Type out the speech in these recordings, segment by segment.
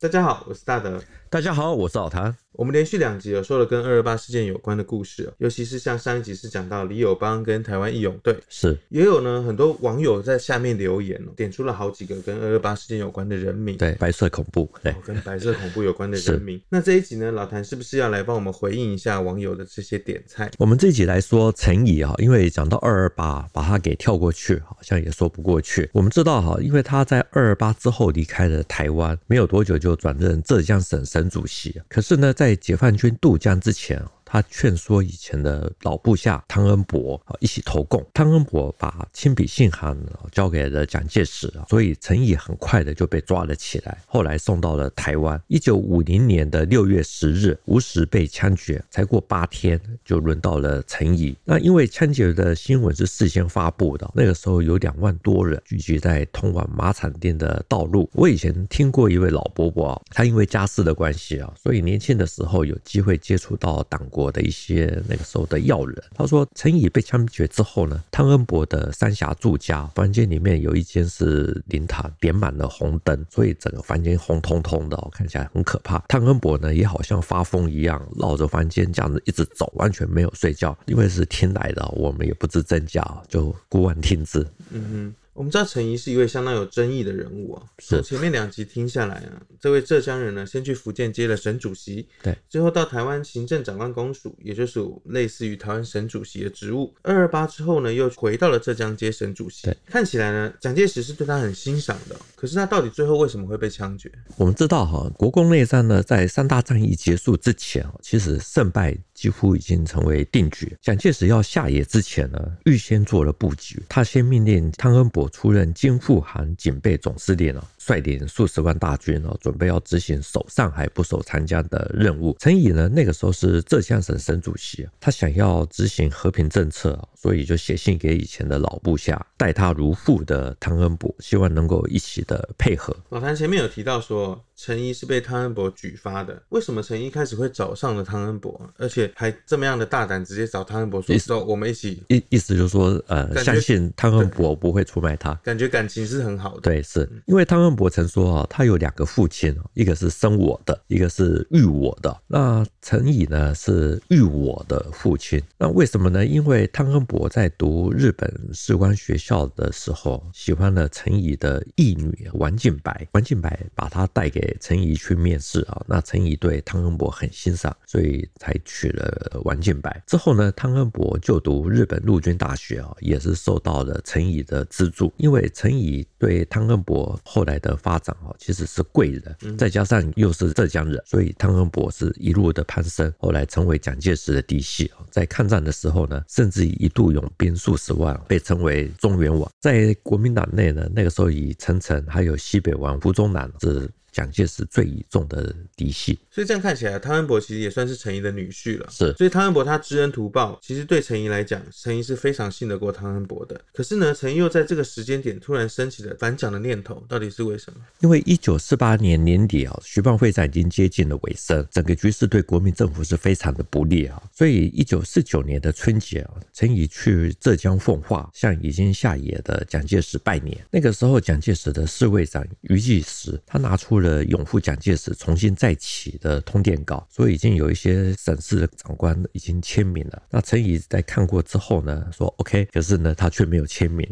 大家好，我是大德。大家好，我是老谭。我们连续两集有说了跟二二八事件有关的故事，尤其是像上一集是讲到李友邦跟台湾义勇队，是也有呢很多网友在下面留言，点出了好几个跟二二八事件有关的人名，对，白色恐怖，对，跟白色恐怖有关的人 名。那这一集呢，老谭是不是要来帮我们回应一下网友的这些点菜？我们这一集来说陈怡啊，因为讲到二二八，把他给跳过去，好像也说不过去。我们知道哈，因为他在二二八之后离开了台湾，没有多久就转任浙江省省主席。可是呢，在解放军渡江之前，他劝说以前的老部下汤恩伯啊一起投共，汤恩伯把亲笔信函交给了蒋介石，所以陈毅很快的就被抓了起来，后来送到了台湾。一九五零年的六月十日，吴石被枪决，才过八天就轮到了陈毅。那因为枪决的新闻是事先发布的，那个时候有两万多人聚集在通往马场店的道路。我以前听过一位老伯伯啊，他因为家世的关系啊，所以年轻的时候有机会接触到党国。我的一些那个时候的要人，他说陈仪被枪决之后呢，汤恩伯的三峡住家房间里面有一间是灵堂，点满了红灯，所以整个房间红彤彤的，看起来很可怕。汤恩伯呢也好像发疯一样，绕着房间这样子一直走，完全没有睡觉，因为是听来的，我们也不知真假，就姑妄听之。嗯哼。我们知道陈仪是一位相当有争议的人物啊。从前面两集听下来啊，这位浙江人呢，先去福建接了省主席，对，最后到台湾行政长官公署，也就是类似于台湾省主席的职务。二二八之后呢，又回到了浙江接省主席。对，看起来呢，蒋介石是对他很欣赏的。可是他到底最后为什么会被枪决？我们知道哈，国共内战呢，在三大战役结束之前，其实胜败几乎已经成为定局。蒋介石要下野之前呢，预先做了布局，他先命令汤恩伯。出任京沪杭警备总司令了。率领数十万大军哦，准备要执行守上海不守长江的任务。陈毅呢，那个时候是浙江省省主席，他想要执行和平政策，所以就写信给以前的老部下，待他如父的汤恩伯，希望能够一起的配合。老谭前面有提到说，陈毅是被汤恩伯举发的，为什么陈毅开始会找上了汤恩伯，而且还这么样的大胆，直接找汤恩伯说，说我们一起意意思就是说，呃，相信汤恩伯不会出卖他，感觉感情是很好的。对，是因为汤恩伯。我曾说啊，他有两个父亲，一个是生我的，一个是育我的。那陈仪呢是育我的父亲。那为什么呢？因为汤恩伯在读日本士官学校的时候，喜欢了陈仪的义女王静白。王静白把他带给陈仪去面试啊。那陈仪对汤恩伯很欣赏，所以才娶了王静白。之后呢，汤恩伯就读日本陆军大学啊，也是受到了陈仪的资助。因为陈仪对汤恩伯后来的的发展哦，其实是贵人，再加上又是浙江人，所以汤恩伯是一路的攀升，后来成为蒋介石的嫡系。在抗战的时候呢，甚至一度拥兵数十万，被称为中原王。在国民党内呢，那个时候以陈诚还有西北王胡宗南是。蒋介石最倚重的嫡系，所以这样看起来，汤恩伯其实也算是陈仪的女婿了。是，所以汤恩伯他知恩图报，其实对陈仪来讲，陈仪是非常信得过汤恩伯的。可是呢，陈仪又在这个时间点突然升起了反蒋的念头，到底是为什么？因为一九四八年年底啊，徐蚌会战已经接近了尾声，整个局势对国民政府是非常的不利啊。所以一九四九年的春节啊，陈仪去浙江奉化，向已经下野的蒋介石拜年。那个时候，蒋介石的侍卫长俞济时，他拿出了。的拥护蒋介石重新再起的呃通电稿，所以已经有一些省市的长官已经签名了。那陈仪在看过之后呢，说 OK，可是呢，他却没有签名。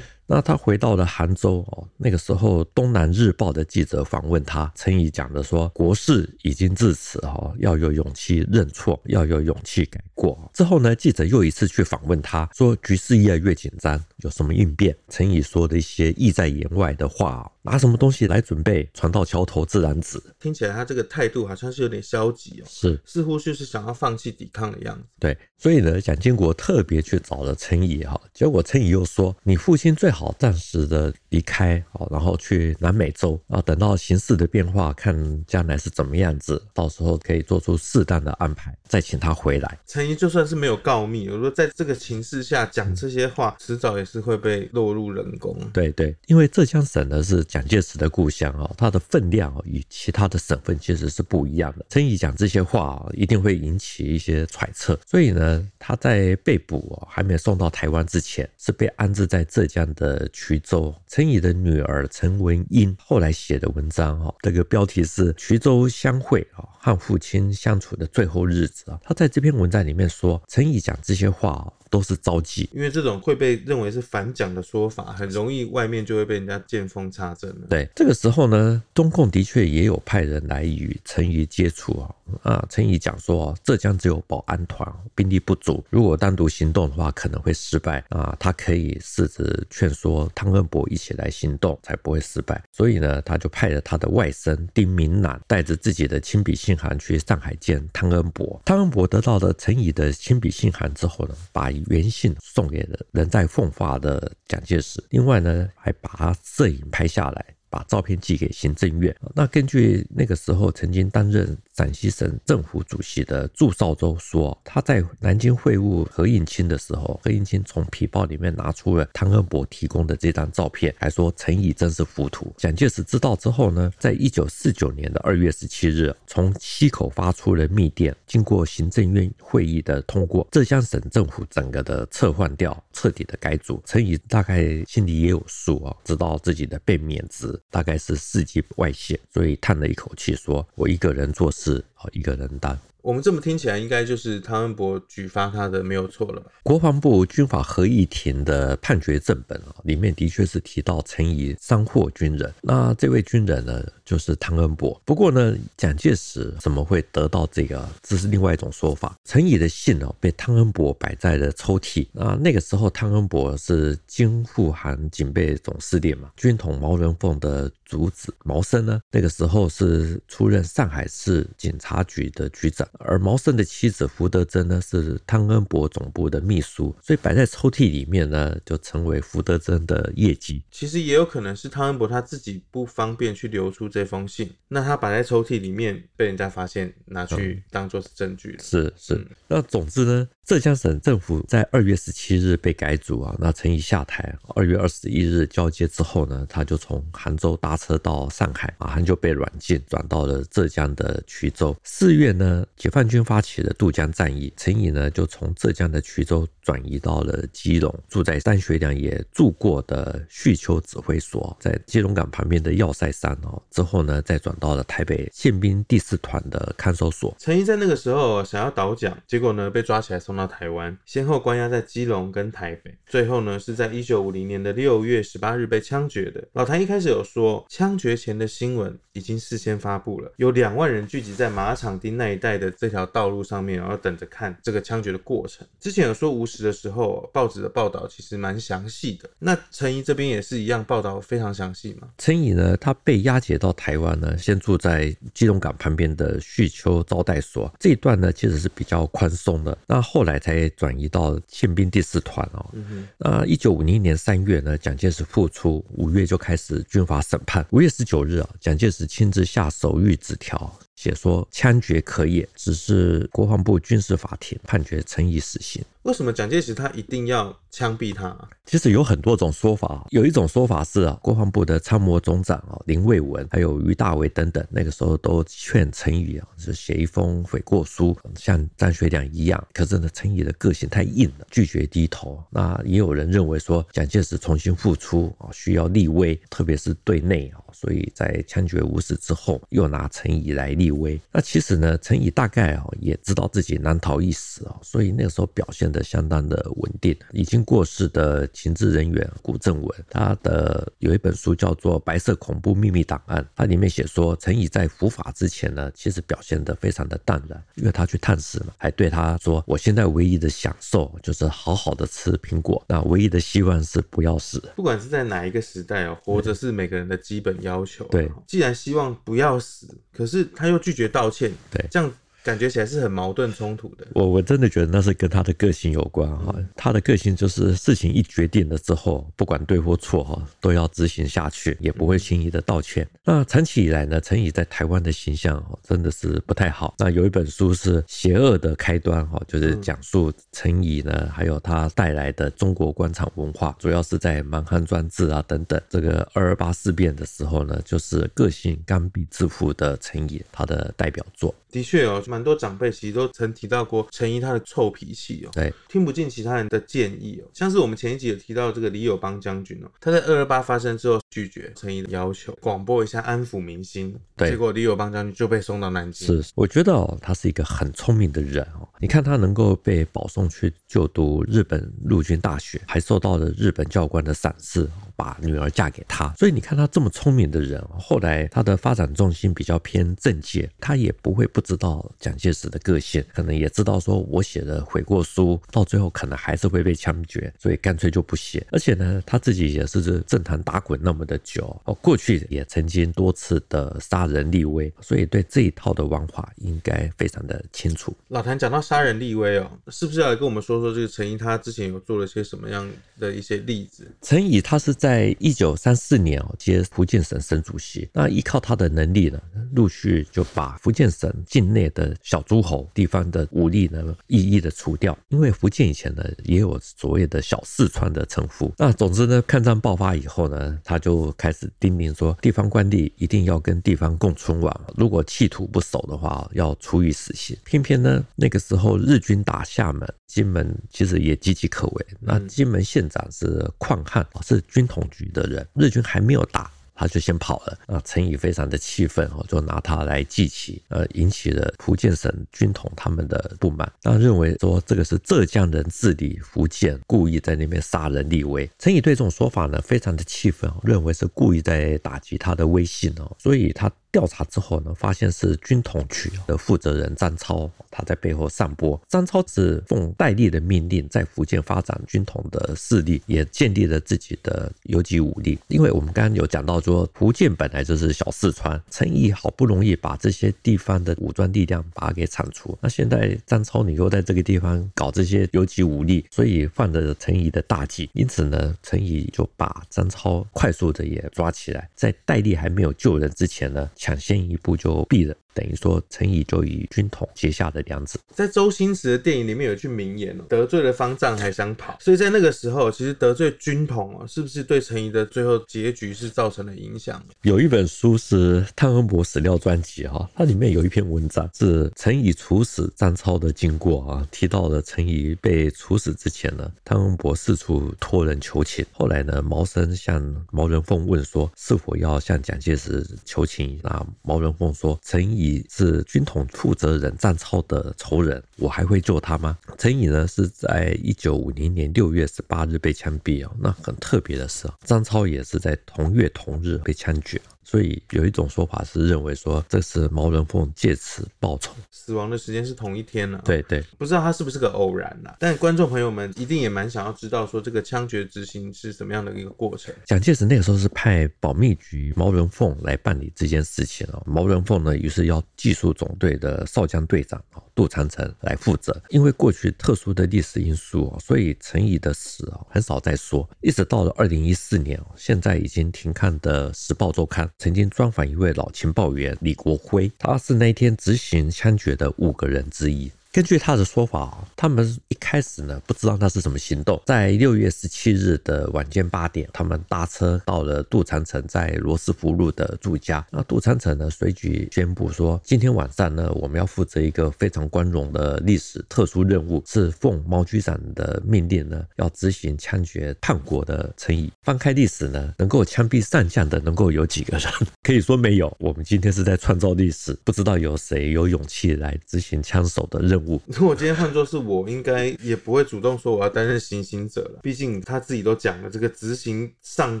那他回到了杭州哦，那个时候《东南日报》的记者访问他，陈怡讲的说：“国事已经至此哈，要有勇气认错，要有勇气改过。”之后呢，记者又一次去访问他，说：“局势越来越紧张，有什么应变？”陈怡说的一些意在言外的话，拿什么东西来准备？船到桥头自然直。听起来他这个态度好像是有点消极哦，是，似乎就是想要放弃抵抗的样子。对，所以呢，蒋经国特别去找了陈怡哈，结果陈怡又说：“你父亲最好。”，暂时的离开，好，然后去南美洲，啊，等到形势的变化，看将来是怎么样子，到时候可以做出适当的安排，再请他回来。陈怡就算是没有告密，我说在这个情势下讲这些话，迟早也是会被落入人宫。对对，因为浙江省呢是蒋介石的故乡啊，它的分量与其他的省份其实是不一样的。陈怡讲这些话一定会引起一些揣测，所以呢，他在被捕还没有送到台湾之前，是被安置在浙江的。的衢州。陈仪的女儿陈文英后来写的文章哈，这个标题是《衢州相会啊和父亲相处的最后日子》啊。他在这篇文章里面说，陈仪讲这些话都是招妓，因为这种会被认为是反蒋的说法，很容易外面就会被人家见缝插针了。对，这个时候呢，中共的确也有派人来与陈仪接触啊。啊，陈仪讲说，浙江只有保安团，兵力不足，如果单独行动的话，可能会失败啊。他可以试着劝说汤恩伯一起来行动，才不会失败。所以呢，他就派了他的外甥丁明南，带着自己的亲笔信函去上海见汤恩伯。汤恩伯得到了陈仪的亲笔信函之后呢，把原信送给了人在奉化的蒋介石，另外呢，还把他摄影拍下来。把照片寄给行政院。那根据那个时候曾经担任陕西省政府主席的祝绍周说，他在南京会晤何应钦的时候，何应钦从皮包里面拿出了汤恩伯提供的这张照片，还说陈仪真是糊涂。蒋介石知道之后呢，在一九四九年的二月十七日，从溪口发出了密电，经过行政院会议的通过，浙江省政府整个的撤换掉，彻底的改组。陈仪大概心里也有数啊，知道自己的被免职。大概是四级外泄，所以叹了一口气，说：“我一个人做事，子一个人担。”我们这么听起来，应该就是汤恩伯举发他的没有错了吧。国防部军法合议庭的判决正本啊，里面的确是提到陈仪伤祸军人。那这位军人呢，就是汤恩伯。不过呢，蒋介石怎么会得到这个？这是另外一种说法。陈仪的信哦，被汤恩伯摆在了抽屉。啊，那个时候汤恩伯是京沪杭警备总司令嘛，军统毛人凤的主子。毛森呢，那个时候是出任上海市警察局的局长。而毛森的妻子福德珍呢，是汤恩伯总部的秘书，所以摆在抽屉里面呢，就成为福德珍的业绩。其实也有可能是汤恩伯他自己不方便去留出这封信，那他摆在抽屉里面被人家发现，拿去当做是证据了。嗯、是是，嗯、那总之呢，浙江省政府在二月十七日被改组啊，那陈仪下台，二月二十一日交接之后呢，他就从杭州搭车到上海，马上就被软禁，转到了浙江的衢州。四月呢，解放军发起了渡江战役，陈仪呢就从浙江的衢州转移到了基隆，住在张学良也住过的叙丘指挥所，在基隆港旁边的要塞山哦。之后呢，再转到了台北宪兵第四团的看守所。陈仪在那个时候想要倒蒋，结果呢被抓起来送到台湾，先后关押在基隆跟台北，最后呢是在一九五零年的六月十八日被枪决的。老谭一开始有说，枪决前的新闻已经事先发布了，有两万人聚集在马场町那一带的。这条道路上面，然后等着看这个枪决的过程。之前有说无实的时候，报纸的报道其实蛮详细的。那陈仪这边也是一样，报道非常详细嘛。陈仪呢，他被押解到台湾呢，先住在基隆港旁边的旭丘招待所。这一段呢，其实是比较宽松的。那后来才转移到宪兵第四团哦。那一九五零年三月呢，蒋介石复出，五月就开始军法审判。五月十九日啊，蒋介石亲自下手谕纸条。写说枪决可以，只是国防部军事法庭判决陈仪死刑。为什么蒋介石他一定要枪毙他？其实有很多种说法。有一种说法是啊，国防部的参谋总长啊林蔚文，还有于大伟等等，那个时候都劝陈仪啊，是写一封悔过书，像张学良一样。可是呢，陈仪的个性太硬了，拒绝低头。那也有人认为说，蒋介石重新复出啊，需要立威，特别是对内啊，所以在枪决无实之后，又拿陈仪来立威。那其实呢，陈仪大概啊也知道自己难逃一死啊，所以那个时候表现。的相当的稳定。已经过世的情治人员古正文，他的有一本书叫做《白色恐怖秘密档案》，它里面写说，陈以在伏法之前呢，其实表现得非常的淡然，因为他去探视嘛，还对他说：“我现在唯一的享受就是好好的吃苹果，那唯一的希望是不要死。”不管是在哪一个时代哦，活着是每个人的基本要求。对，既然希望不要死，可是他又拒绝道歉，对，这样。感觉起来是很矛盾冲突的。我我真的觉得那是跟他的个性有关哈。嗯、他的个性就是事情一决定了之后，不管对或错哈，都要执行下去，也不会轻易的道歉。嗯、那长期以来呢，陈以在台湾的形象真的是不太好。那有一本书是《邪恶的开端》哈，就是讲述陈以呢，还有他带来的中国官场文化，主要是在蛮汉专制啊等等。这个二二八事变的时候呢，就是个性刚愎自负的陈以，他的代表作。的确哦。蛮多长辈其实都曾提到过陈怡他的臭脾气哦，对，听不进其他人的建议哦，像是我们前一集有提到这个李友邦将军哦，他在二二八发生之后拒绝陈怡的要求，广播一下安抚民心，对，结果李友邦将军就被送到南京。是，我觉得哦，他是一个很聪明的人哦，你看他能够被保送去就读日本陆军大学，还受到了日本教官的赏识。把女儿嫁给他，所以你看他这么聪明的人，后来他的发展重心比较偏政界，他也不会不知道蒋介石的个性，可能也知道说我写的悔过书，到最后可能还是会被枪决，所以干脆就不写。而且呢，他自己也是这政坛打滚那么的久，哦，过去也曾经多次的杀人立威，所以对这一套的玩法应该非常的清楚。老谭讲到杀人立威哦，是不是要来跟我们说说这个陈毅他之前有做了些什么样的一些例子？陈毅他是。在一九三四年哦，接福建省省主席，那依靠他的能力呢，陆续就把福建省境内的小诸侯地方的武力呢，一一的除掉。因为福建以前呢，也有所谓的小四川的称呼。那总之呢，抗战爆发以后呢，他就开始叮咛说，地方官吏一定要跟地方共存亡，如果企图不守的话，要处以死刑。偏偏呢，那个时候日军打厦门、金门，其实也岌岌可危。那金门县长是况汉，是军统局的人，日军还没有打，他就先跑了。那，陈仪非常的气愤哦，就拿他来记起，呃，引起了福建省军统他们的不满，那认为说这个是浙江人治理福建，故意在那边杀人立威。陈仪对这种说法呢，非常的气愤，认为是故意在打击他的威信哦，所以他。调查之后呢，发现是军统局的负责人张超，他在背后散播。张超只奉戴笠的命令，在福建发展军统的势力，也建立了自己的游击武力。因为我们刚刚有讲到说，福建本来就是小四川，陈毅好不容易把这些地方的武装力量把它给铲除，那现在张超你又在这个地方搞这些游击武力，所以犯了陈毅的大忌。因此呢，陈毅就把张超快速的也抓起来，在戴笠还没有救人之前呢。抢先一步就毙了。等于说，陈仪就与军统结下的梁子。在周星驰的电影里面有一句名言哦，得罪了方丈还想跑。所以在那个时候，其实得罪军统哦，是不是对陈仪的最后结局是造成了影响？有一本书是《汤恩伯史料专辑》哈，它里面有一篇文章是陈仪处死张超的经过啊，提到了陈仪被处死之前呢，汤恩伯四处托人求情。后来呢，毛生向毛人凤问说，是否要向蒋介石求情？那毛人凤说，陈仪。是军统负责人张超的仇人，我还会救他吗？陈颖呢是在一九五零年六月十八日被枪毙哦，那很特别的是，张超也是在同月同日被枪决。所以有一种说法是认为说，这是毛人凤借此报仇，死亡的时间是同一天呢、啊。对对，不知道他是不是个偶然呐、啊？但观众朋友们一定也蛮想要知道说，这个枪决执行是什么样的一个过程。蒋介石那个时候是派保密局毛人凤来办理这件事情哦。毛人凤呢，于是要技术总队的少将队长啊杜长城来负责。因为过去特殊的历史因素啊，所以陈仪的死啊很少再说。一直到了二零一四年，现在已经停刊的《时报周刊》。曾经专访一位老情报员李国辉，他是那天执行枪决的五个人之一。根据他的说法，他们一开始呢不知道那是什么行动。在六月十七日的晚间八点，他们搭车到了杜长城在罗斯福路的住家。那杜长城呢随即宣布说，今天晚上呢我们要负责一个非常光荣的历史特殊任务，是奉毛局长的命令呢要执行枪决叛国的陈毅。翻开历史呢，能够枪毙上将的能够有几个人？可以说没有。我们今天是在创造历史，不知道有谁有勇气来执行枪手的任务。如果今天换作是我，应该也不会主动说我要担任行刑者了。毕竟他自己都讲了，这个执行上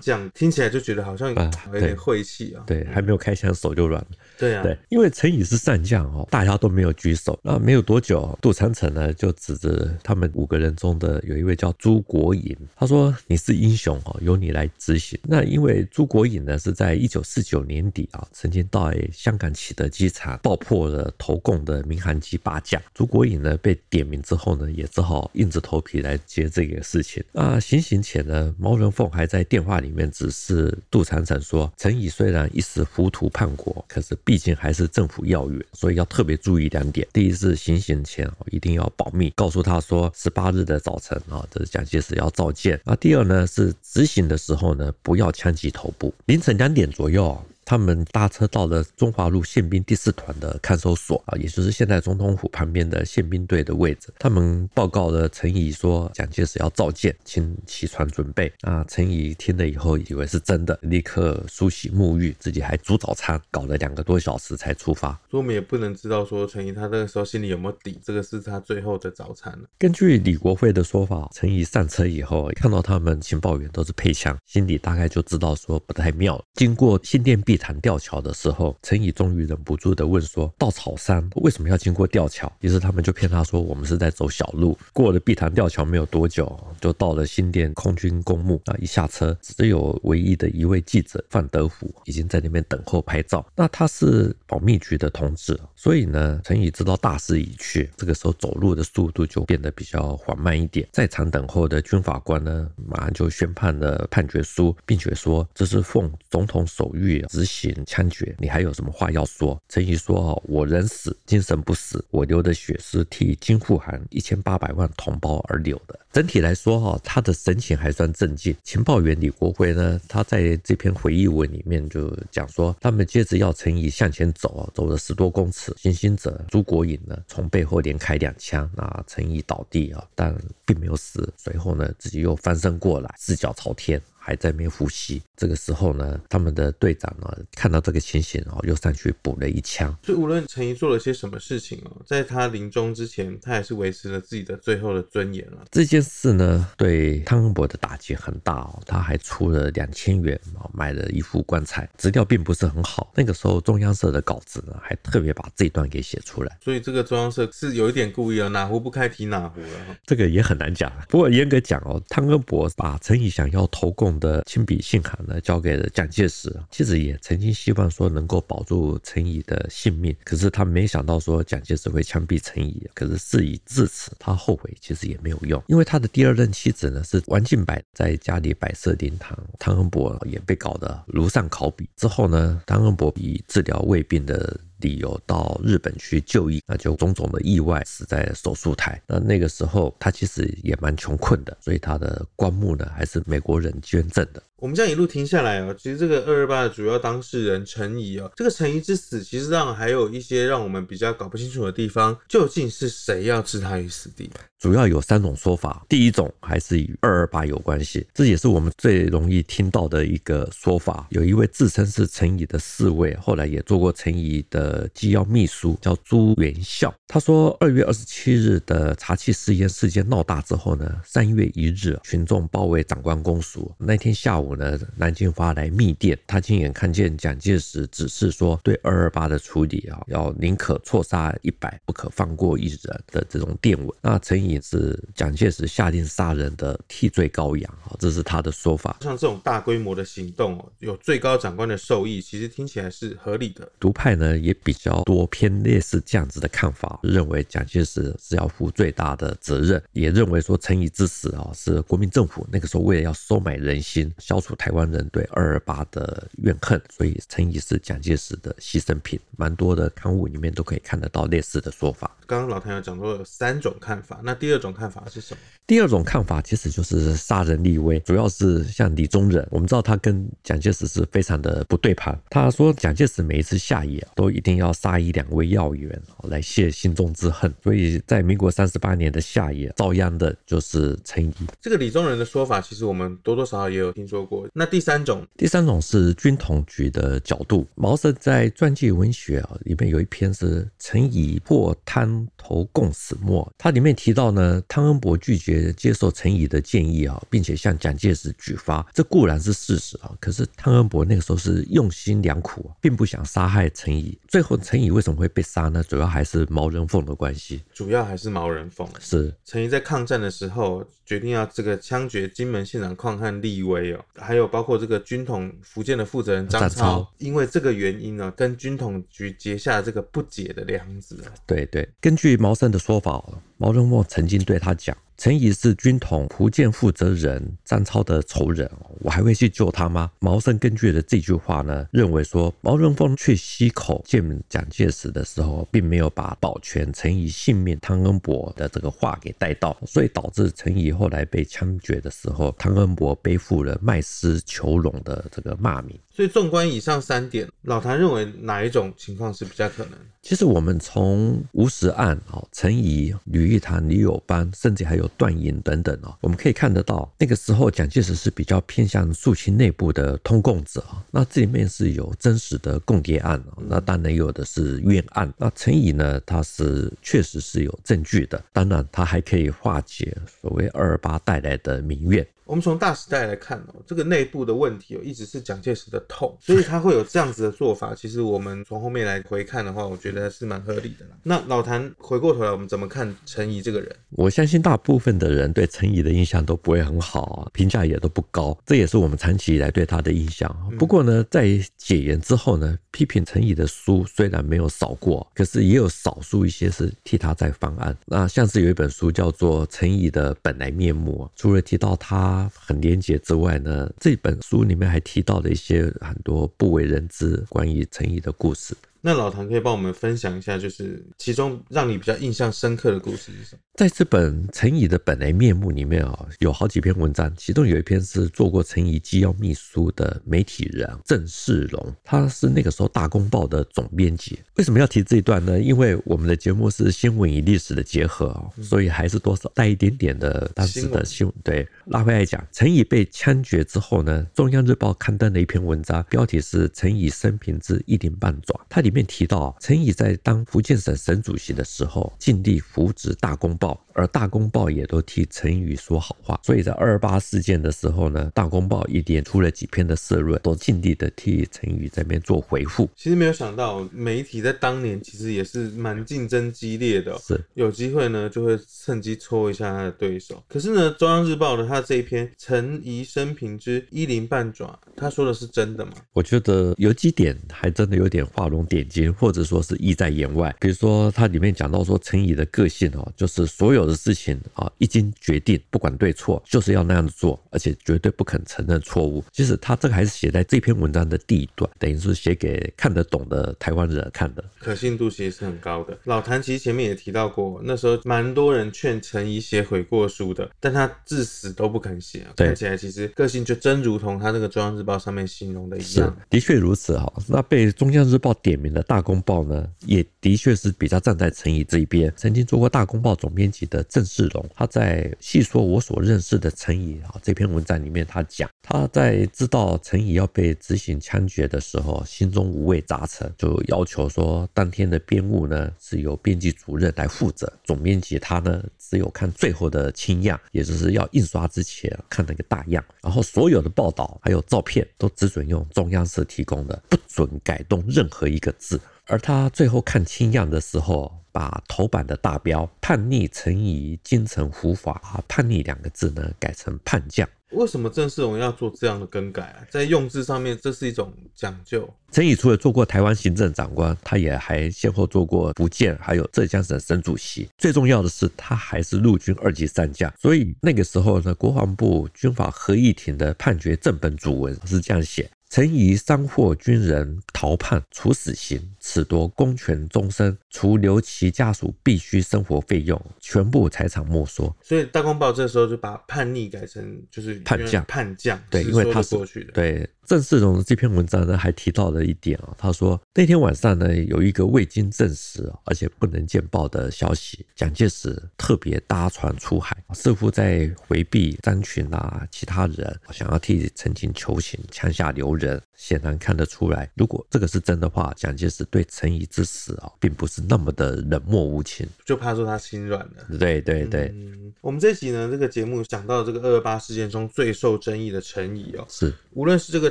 将听起来就觉得好像有点晦气啊。对，还没有开枪手就软了。对啊，对，因为陈仪是上将哦，大家都没有举手。那没有多久，杜长城呢就指着他们五个人中的有一位叫朱国颖，他说：“你是英雄哦，由你来执行。”那因为朱国颖呢是在一九四九年底啊，曾经到香港启德机场爆破了投共的民航机八架。朱国颖呢被点名之后呢，也只好硬着头皮来接这个事情。那，行刑前呢，毛人凤还在电话里面指示杜长城说：“陈仪虽然一时糊涂叛国，可是。”毕竟还是政府要员，所以要特别注意两点。第一是行刑前一定要保密，告诉他说十八日的早晨啊，这是蒋介石要召见。那第二呢是执行的时候呢，不要枪击头部。凌晨两点左右，他们搭车到了中华路宪兵第四团的看守所啊，也就是现在总统府旁边的宪兵队的位置。他们报告了陈仪说蒋介石要召见，请起床准备。啊，陈仪听了以后以为是真的，立刻梳洗沐浴，自己还煮早餐，搞了两个多小时才出发。所以我们也不能知道说陈仪他那个时候心里有没有底，这个是他最后的早餐了。根据李国辉的说法，陈仪上车以后看到他们情报员都是配枪，心里大概就知道说不太妙。经过新店碧潭吊桥的时候，陈仪终于忍不住的问说：“到草山为什么要经过吊桥？”于是他们就骗他说：“我们是在走小路。”过了碧潭吊桥没有多久，就到了新店空军公墓啊！一下车，只有唯一的一位记者范德福已经在那边等候拍照。那他是保密局的同志，所以呢，陈仪知道大势已去，这个时候走路的速度就变得比较缓慢一点。在场等候的军法官呢，马上就宣判了判决书，并且说这是奉总统手谕执行枪决。你还有什么话要说？陈仪说：“哦，我人死，精神不死，我流的血是替京沪韩一千八百万同胞而流的。”整体来说，哈，他的神情还算镇静。情报员李国辉呢，他在这篇回忆文里面就讲说，他们接着要陈仪向前走，走了十多公尺，行刑者朱国颖呢，从背后连开两枪，那陈仪倒地啊，但并没有死。随后呢，自己又翻身过来，四脚朝天。还在没呼吸，这个时候呢，他们的队长呢看到这个情形哦，又上去补了一枪。所以无论陈怡做了些什么事情哦，在他临终之前，他还是维持了自己的最后的尊严了。这件事呢，对汤恩伯的打击很大哦，他还出了两千元哦买了一副棺材，资料并不是很好。那个时候中央社的稿子呢，还特别把这一段给写出来。所以这个中央社是有一点故意啊，哪壶不开提哪壶了。这个也很难讲。不过严格讲哦，汤恩伯把陈怡想要投共的亲笔信函呢，交给了蒋介石。妻子也曾经希望说能够保住陈仪的性命，可是他没想到说蒋介石会枪毙陈仪。可是事已至此，他后悔其实也没有用，因为他的第二任妻子呢是王敬柏，在家里摆设灵堂，汤恩伯也被搞得如丧考妣。之后呢，汤恩伯以治疗胃病的理由到日本去就医，那就种种的意外死在手术台。那那个时候他其实也蛮穷困的，所以他的棺木呢还是美国人捐赠的。我们这样一路听下来哦，其实这个二二八的主要当事人陈仪哦，这个陈仪之死，其实上还有一些让我们比较搞不清楚的地方，究竟是谁要置他于死地？主要有三种说法，第一种还是与二二八有关系，这也是我们最容易听到的一个说法。有一位自称是陈仪的侍卫，后来也做过陈仪的机要秘书，叫朱元孝。他说，二月二十七日的查缉私烟事件闹大之后呢，三月一日，群众包围长官公署。那天下午呢，南京发来密电，他亲眼看见蒋介石指示说，对二二八的处理啊，要宁可错杀一百，不可放过一人的这种电文。那陈仪。是蒋介石下令杀人的替罪羔羊啊，这是他的说法。像这种大规模的行动哦，有最高长官的授意，其实听起来是合理的。独派呢也比较多偏类似这样子的看法，认为蒋介石是要负最大的责任，也认为说陈仪之死啊是国民政府那个时候为了要收买人心，消除台湾人对二二八的怨恨，所以陈仪是蒋介石的牺牲品。蛮多的刊物里面都可以看得到类似的说法。刚刚老谭有讲过有三种看法，那第二种看法是什么？第二种看法其实就是杀人立威，主要是像李宗仁，我们知道他跟蒋介石是非常的不对盘。他说蒋介石每一次下野都一定要杀一两位要员来泄心中之恨，所以在民国三十八年的下野遭殃的就是陈仪。这个李宗仁的说法，其实我们多多少少也有听说过。那第三种，第三种是军统局的角度。毛泽在传记文学啊里面有一篇是陈仪破滩投共死没，它里面提到呢，汤恩伯拒绝。接受陈仪的建议啊，并且向蒋介石举发，这固然是事实啊。可是汤恩伯那个时候是用心良苦，并不想杀害陈仪。最后陈仪为什么会被杀呢？主要还是毛人凤的关系。主要还是毛人凤。是陈仪在抗战的时候决定要这个枪决金门县长邝汉立威哦，还有包括这个军统福建的负责人张超，因为这个原因呢，跟军统局结下这个不解的梁子。对对，根据毛森的说法，毛人凤曾经对他讲。陈仪是军统福建负责人张超的仇人，我还会去救他吗？毛森根据了这句话呢，认为说毛人凤去溪口见蒋介石的时候，并没有把保全陈仪性命汤恩伯的这个话给带到，所以导致陈仪后来被枪决的时候，汤恩伯背负了卖诗求荣的这个骂名。所以纵观以上三点，老谭认为哪一种情况是比较可能？其实我们从吴石案、哦陈仪、吕玉堂、李友班，甚至还有段银等等哦，我们可以看得到，那个时候蒋介石是比较偏向肃清内部的通共者。那这里面是有真实的共谍案，那当然有的是冤案。那陈仪呢，他是确实是有证据的，当然他还可以化解所谓二二八带来的民怨。我们从大时代来看哦，这个内部的问题哦，一直是蒋介石的痛，所以他会有这样子的做法。其实我们从后面来回看的话，我觉得是蛮合理的啦。那老谭回过头来，我们怎么看陈仪这个人？我相信大部分的人对陈仪的印象都不会很好，评价也都不高，这也是我们长期以来对他的印象。不过呢，在解严之后呢，批评陈仪的书虽然没有少过，可是也有少数一些是替他在翻案。那像是有一本书叫做《陈仪的本来面目》，除了提到他。他很廉洁之外呢，这本书里面还提到了一些很多不为人知关于陈毅的故事。那老唐可以帮我们分享一下，就是其中让你比较印象深刻的故事是什么？在这本陈仪的本来面目里面啊，有好几篇文章，其中有一篇是做过陈仪机要秘书的媒体人郑世荣，他是那个时候《大公报》的总编辑。为什么要提这一段呢？因为我们的节目是新闻与历史的结合，所以还是多少带一点点的当时的新闻。对，拉回来讲，陈仪被枪决之后呢，《中央日报》刊登了一篇文章，标题是《陈仪生平之一鳞半爪》，它里面。提到，陈仪在当福建省省主席的时候，尽力扶植《大公报》，บอก 而《大公报》也都替陈宇说好话。所以在二二八事件的时候呢，《大公报》一连出了几篇的社论，都尽力的替陈宇这边做回复。其实没有想到，媒体在当年其实也是蛮竞争激烈的，是有机会呢就会趁机戳一下他的对手。可是呢，《中央日报》的他这一篇《陈怡生平之一鳞半爪》，他说的是真的吗？我觉得有几点还真的有点画龙点睛或者说是意在言外，比如说它里面讲到说陈怡的个性哦，就是所有的事情啊，一经决定，不管对错，就是要那样做，而且绝对不肯承认错误。其实他这个还是写在这篇文章的第一段，等于是写给看得懂的台湾人看的，可信度其实是很高的。老谭其实前面也提到过，那时候蛮多人劝陈怡写悔过书的，但他至死都不肯写，看起来其实个性就真如同他那个中央日报上面形容的一样。的确如此哈。那被中央日报点名。的大公报呢，也的确是比较站在陈怡这一边。曾经做过大公报总编辑的郑世荣，他在细说我所认识的陈仪啊这篇文章里面，他讲他在知道陈仪要被执行枪决的时候，心中五味杂陈，就要求说当天的编务呢是由编辑主任来负责，总编辑他呢只有看最后的清样，也就是要印刷之前看那个大样，然后所有的报道还有照片都只准用中央社提供的，不准改动任何一个字。而他最后看清样的时候，把头版的大标“叛逆陈仪京城胡法”啊，“叛逆”两个字呢改成“叛将”。为什么郑世荣要做这样的更改啊？在用字上面，这是一种讲究。陈仪除了做过台湾行政长官，他也还先后做过福建还有浙江省省主席。最重要的是，他还是陆军二级上将。所以那个时候呢，国防部军法合议庭的判决正本主文是这样写。陈仪讪惑军人逃叛，处死刑，褫夺公权终身，除留其家属必须生活费用，全部财产没收。所以大公报这时候就把叛逆改成就是叛将，叛将。对，因为他是对。郑世荣的这篇文章呢，还提到了一点啊，他说那天晚上呢，有一个未经证实而且不能见报的消息，蒋介石特别搭船出海，似乎在回避张群啊其他人，想要替陈情求情，枪下留人。显然看得出来，如果这个是真的话，蒋介石对陈仪之死啊，并不是那么的冷漠无情，就怕说他心软了。对对对。嗯，我们这集呢，这个节目讲到这个二二八事件中最受争议的陈仪哦，是无论是这个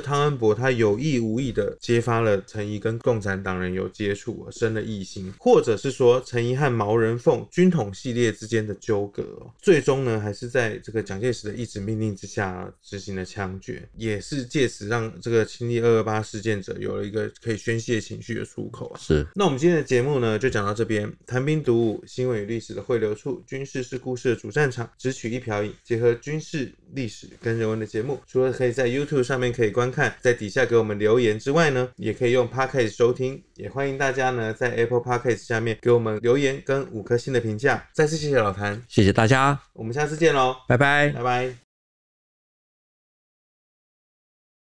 汤恩伯他有意无意的揭发了陈怡跟共产党人有接触，生了异心，或者是说陈怡和毛人凤军统系列之间的纠葛，最终呢，还是在这个蒋介石的一纸命令之下执行了枪决，也是借此让这个亲历二二八事件者有了一个可以宣泄情绪的出口啊。是，那我们今天的节目呢，就讲到这边。谈兵读武，新闻与历史的汇流处，军事是故事的主战场，只取一瓢饮，结合军事、历史跟人文的节目，除了可以在 YouTube 上面可以观看，在底下给我们留言之外呢，也可以用 Podcast 收听。也欢迎大家呢在 Apple Podcast 下面给我们留言跟五颗星的评价。再次谢谢老谭，谢谢大家，我们下次见喽，拜拜，拜拜。